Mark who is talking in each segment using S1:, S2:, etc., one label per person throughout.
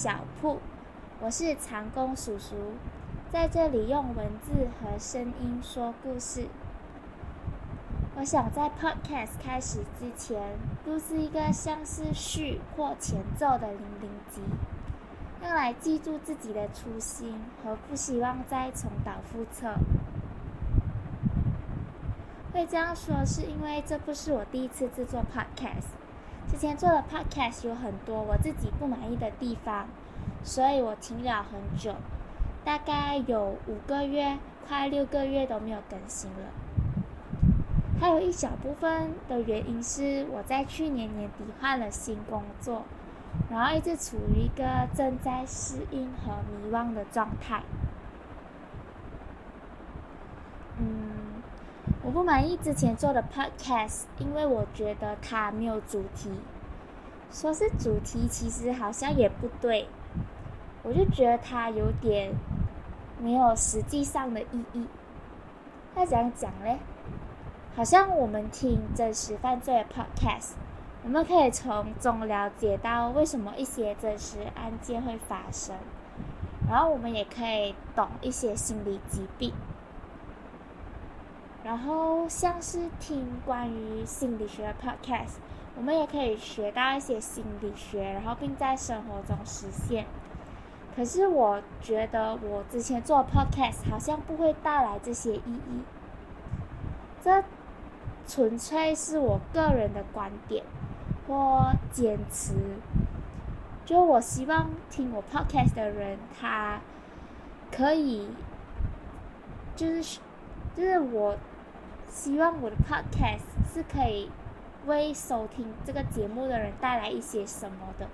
S1: 小铺，我是长工叔叔，在这里用文字和声音说故事。我想在 Podcast 开始之前，录制一个像是序或前奏的零零集，用来记住自己的初心和不希望再重蹈覆辙。会这样说，是因为这不是我第一次制作 Podcast。之前做的 Podcast 有很多我自己不满意的地方，所以我停了很久，大概有五个月，快六个月都没有更新了。还有一小部分的原因是我在去年年底换了新工作，然后一直处于一个正在适应和迷惘的状态。我不满意之前做的 podcast，因为我觉得它没有主题。说是主题，其实好像也不对。我就觉得它有点没有实际上的意义。那怎样讲嘞？好像我们听真实犯罪的 podcast，我们可以从中了解到为什么一些真实案件会发生，然后我们也可以懂一些心理疾病。然后像是听关于心理学的 podcast，我们也可以学到一些心理学，然后并在生活中实现。可是我觉得我之前做 podcast 好像不会带来这些意义。这纯粹是我个人的观点或坚持。就我希望听我 podcast 的人，他可以，就是就是我。希望我的 podcast 是可以为收听这个节目的人带来一些什么的。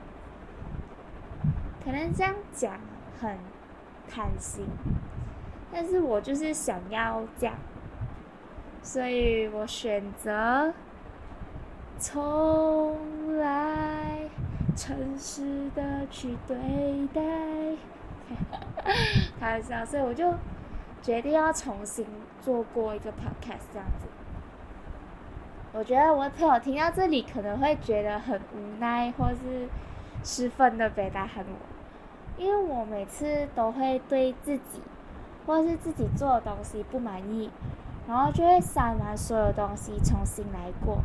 S1: 可能这样讲很贪心，但是我就是想要讲，所以我选择从来诚实的去对待，开玩笑，所以我就。决定要重新做过一个 podcast 这样子，我觉得我的朋友听到这里可能会觉得很无奈，或是十分的被打喊我，因为我每次都会对自己或是自己做的东西不满意，然后就会删完所有东西重新来过，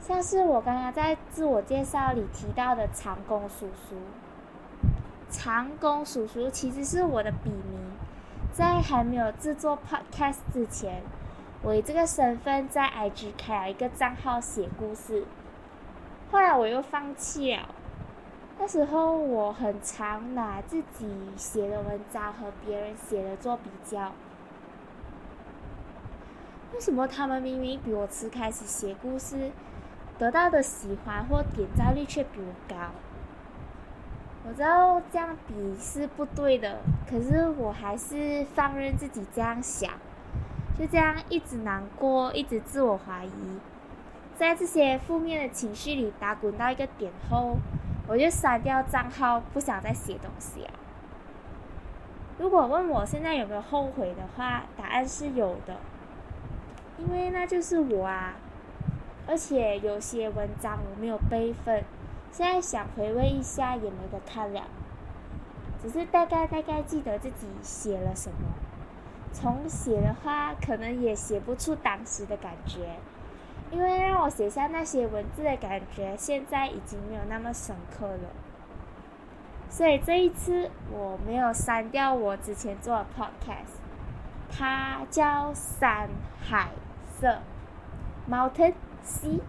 S1: 像是我刚刚在自我介绍里提到的长工叔叔，长工叔叔其实是我的笔名。在还没有制作 podcast 之前，我以这个身份在 IG 开了一个账号写故事。后来我又放弃了。那时候我很常拿自己写的文章和别人写的做比较。为什么他们明明比我迟开始写故事，得到的喜欢或点赞率却比我高？我知道这样比是不对的，可是我还是放任自己这样想，就这样一直难过，一直自我怀疑，在这些负面的情绪里打滚到一个点后，我就删掉账号，不想再写东西了。如果问我现在有没有后悔的话，答案是有的，因为那就是我啊，而且有些文章我没有备份。现在想回味一下也没得看了，只是大概大概记得自己写了什么。重写的话，可能也写不出当时的感觉，因为让我写下那些文字的感觉，现在已经没有那么深刻了。所以这一次我没有删掉我之前做的 podcast，它叫山海色，Mountain Sea。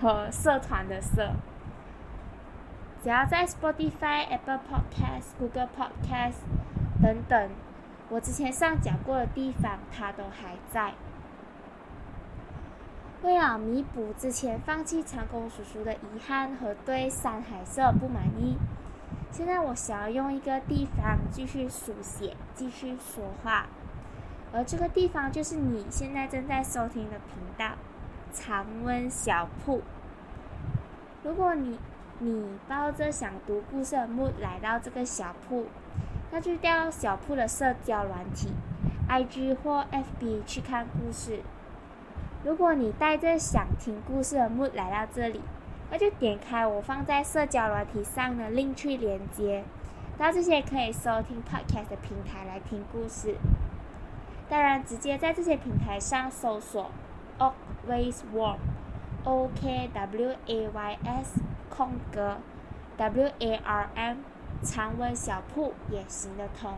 S1: 和社团的社，只要在 Spotify、Apple Podcast、Google Podcast 等等我之前上讲过的地方，它都还在。为了弥补之前放弃长工叔叔的遗憾和对山海社不满意，现在我想要用一个地方继续书写、继续说话，而这个地方就是你现在正在收听的频道。常温小铺。如果你你抱着想读故事的目来到这个小铺，那就调小铺的社交软体，IG 或 FB 去看故事。如果你带着想听故事的目来到这里，那就点开我放在社交软体上的另去连接，到这些可以收听 podcast 的平台来听故事。当然，直接在这些平台上搜索 Oakways Warm，O K W A Y S 空格 W A R M 长文小铺也行得通。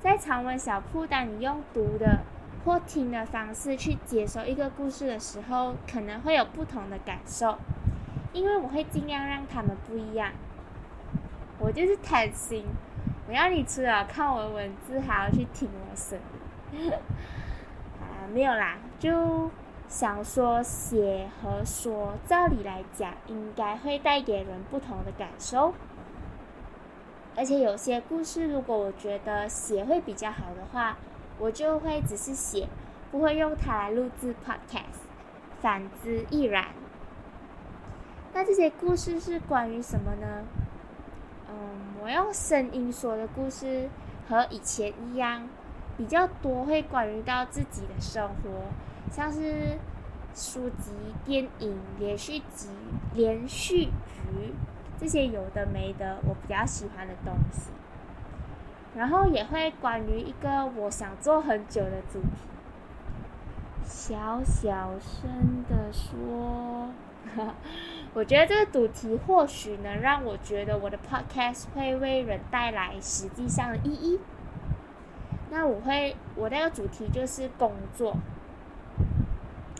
S1: 在长文小铺，当你用读的或听的方式去接收一个故事的时候，可能会有不同的感受。因为我会尽量让他们不一样，我就是贪心，我要你除了看我的文字，还要去听我声音。啊，没有啦，就想说写和说，照理来讲，应该会带给人不同的感受。而且有些故事，如果我觉得写会比较好的话，我就会只是写，不会用它来录制 podcast。反之亦然。那这些故事是关于什么呢？嗯，我用声音说的故事和以前一样，比较多会关于到自己的生活，像是书籍、电影、连续集、连续剧这些有的没的，我比较喜欢的东西。然后也会关于一个我想做很久的主题，小小声的说。我觉得这个主题或许能让我觉得我的 podcast 会为人带来实际上的意义。那我会，我那个主题就是工作。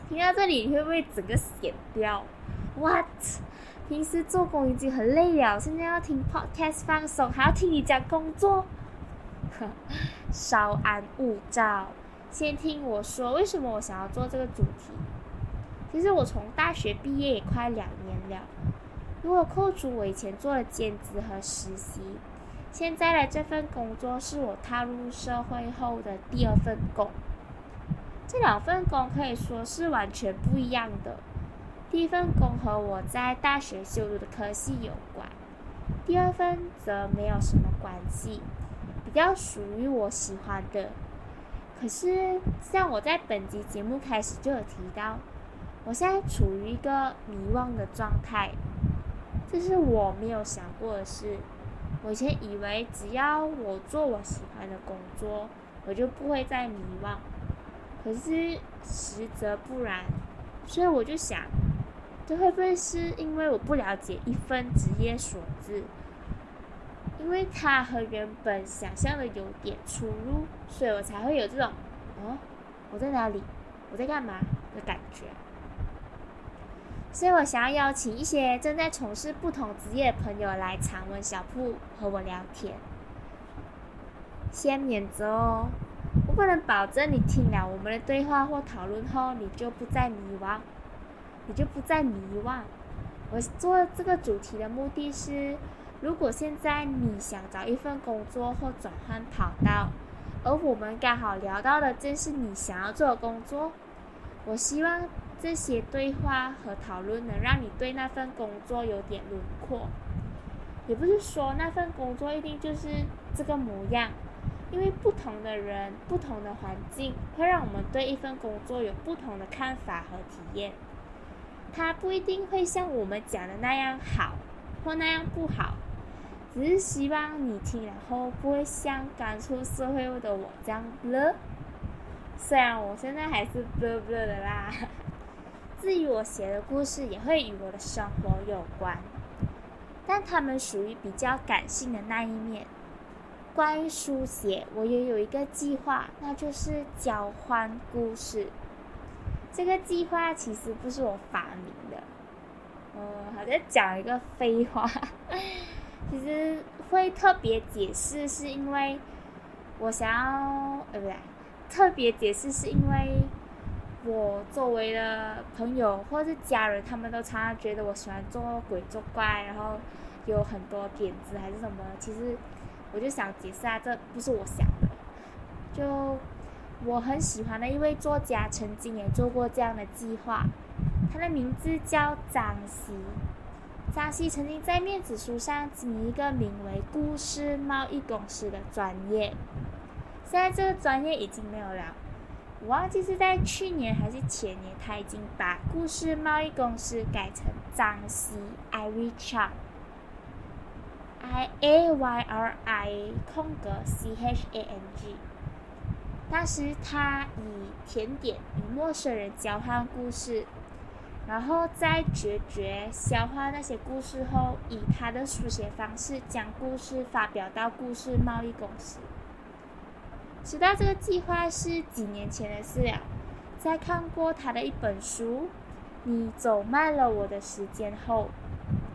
S1: 听到这里，你会不会整个闲掉？What？平时做工已经很累了，现在要听 podcast 放松，还要听你讲工作？稍安勿躁，先听我说为什么我想要做这个主题。其实我从大学毕业也快两年了，如果扣除我以前做的兼职和实习，现在的这份工作是我踏入社会后的第二份工。这两份工可以说是完全不一样的。第一份工和我在大学修读的科系有关，第二份则没有什么关系，比较属于我喜欢的。可是像我在本集节目开始就有提到。我现在处于一个迷惘的状态，这是我没有想过的事。我以前以为只要我做我喜欢的工作，我就不会再迷惘。可是实则不然，所以我就想，这会不会是因为我不了解一份职业所致？因为它和原本想象的有点出入，所以我才会有这种“哦，我在哪里？我在干嘛”的感觉。所以我想要邀请一些正在从事不同职业的朋友来长文小铺和我聊天。先免责哦，我不能保证你听了我们的对话或讨论后，你就不再迷惘，你就不再迷惘。我做这个主题的目的是，如果现在你想找一份工作或转换跑道，而我们刚好聊到的正是你想要做的工作，我希望。这些对话和讨论能让你对那份工作有点轮廓，也不是说那份工作一定就是这个模样，因为不同的人、不同的环境会让我们对一份工作有不同的看法和体验。它不一定会像我们讲的那样好或那样不好，只是希望你听了后不会像刚出社会的我这样了。虽然我现在还是不不的啦。至于我写的故事，也会与我的生活有关，但他们属于比较感性的那一面。关于书写，我也有一个计划，那就是交换故事。这个计划其实不是我发明的，嗯，好像讲一个废话。其实会特别解释，是因为我想要，呃，不对，特别解释是因为。我周围的朋友或者是家人，他们都常常觉得我喜欢做鬼作怪，然后有很多点子还是什么。其实我就想解释下，这不是我想的。就我很喜欢的一位作家，曾经也做过这样的计划。他的名字叫张希。张希曾经在面子书上经营一个名为“故事贸易公司”的专业。现在这个专业已经没有了。我忘记是在去年还是前年，他已经把故事贸易公司改成张希 Ivy Chang，I A Y R I 空格 C H A N G。当时他以甜点与陌生人交换故事，然后在决绝消化那些故事后，以他的书写方式将故事发表到故事贸易公司。知道这个计划是几年前的事了，在看过他的一本书《你走慢了我的时间》后，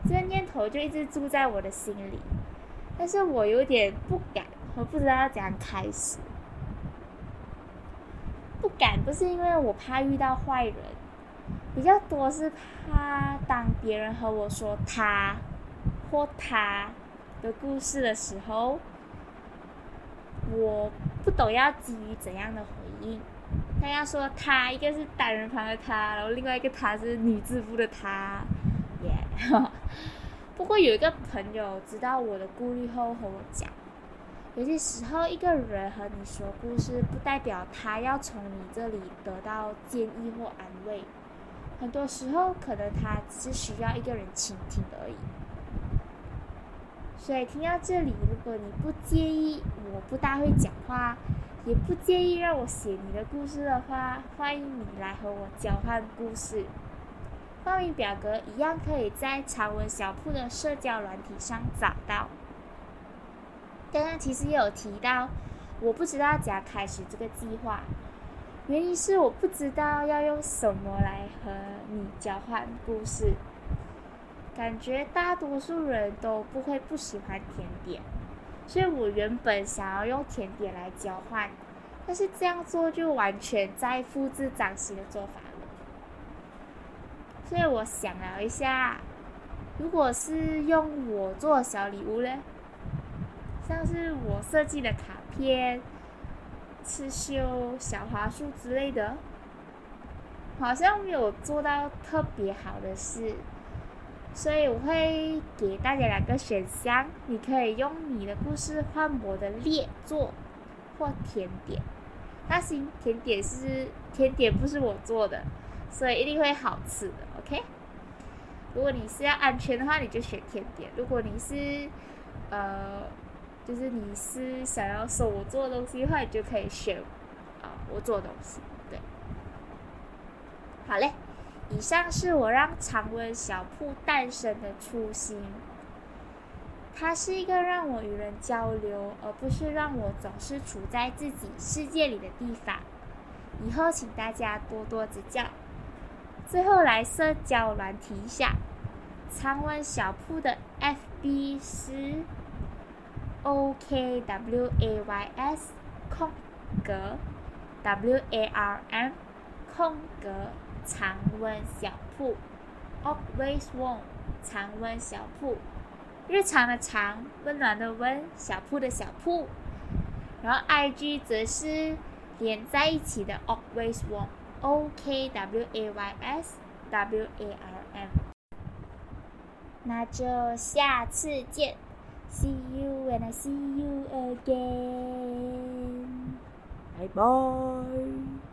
S1: 这个念头就一直住在我的心里。但是我有点不敢，我不知道怎样开始。不敢不是因为我怕遇到坏人，比较多是怕当别人和我说他或他的故事的时候。我不懂要基于怎样的回应。他要说他，一个是单人旁的他，然后另外一个他是女字部的他，耶。不过有一个朋友知道我的顾虑后和我讲，有些时候一个人和你说故事，不代表他要从你这里得到建议或安慰，很多时候可能他只是需要一个人倾听而已。所以听到这里，如果你不介意我不大会讲话，也不介意让我写你的故事的话，欢迎你来和我交换故事。报名表格一样可以在长文小铺的社交软体上找到。刚刚其实也有提到，我不知道怎样开始这个计划，原因是我不知道要用什么来和你交换故事。感觉大多数人都不会不喜欢甜点，所以我原本想要用甜点来交换，但是这样做就完全在复制张希的做法了。所以我想了一下，如果是用我做小礼物呢，像是我设计的卡片、刺绣、小花束之类的，好像没有做到特别好的事。所以我会给大家两个选项，你可以用你的故事换我的列作或甜点。那行，甜点是甜点，不是我做的，所以一定会好吃的。OK？如果你是要安全的话，你就选甜点；如果你是呃，就是你是想要说我做的东西的话，你就可以选啊我做的东西。对，好嘞。以上是我让常温小铺诞生的初心。它是一个让我与人交流，而不是让我总是处在自己世界里的地方。以后请大家多多指教。最后来社交软体一下，常温小铺的 FB 是 OKWAYS 空格 WARM 空格。常温小铺，Always Warm，常温小铺，日常的常，温暖的温，小铺的小铺。然后 IG 则是连在一起的 Always Warm，O K W A Y S W A R M。那就下次见，See you when I see you again，拜拜。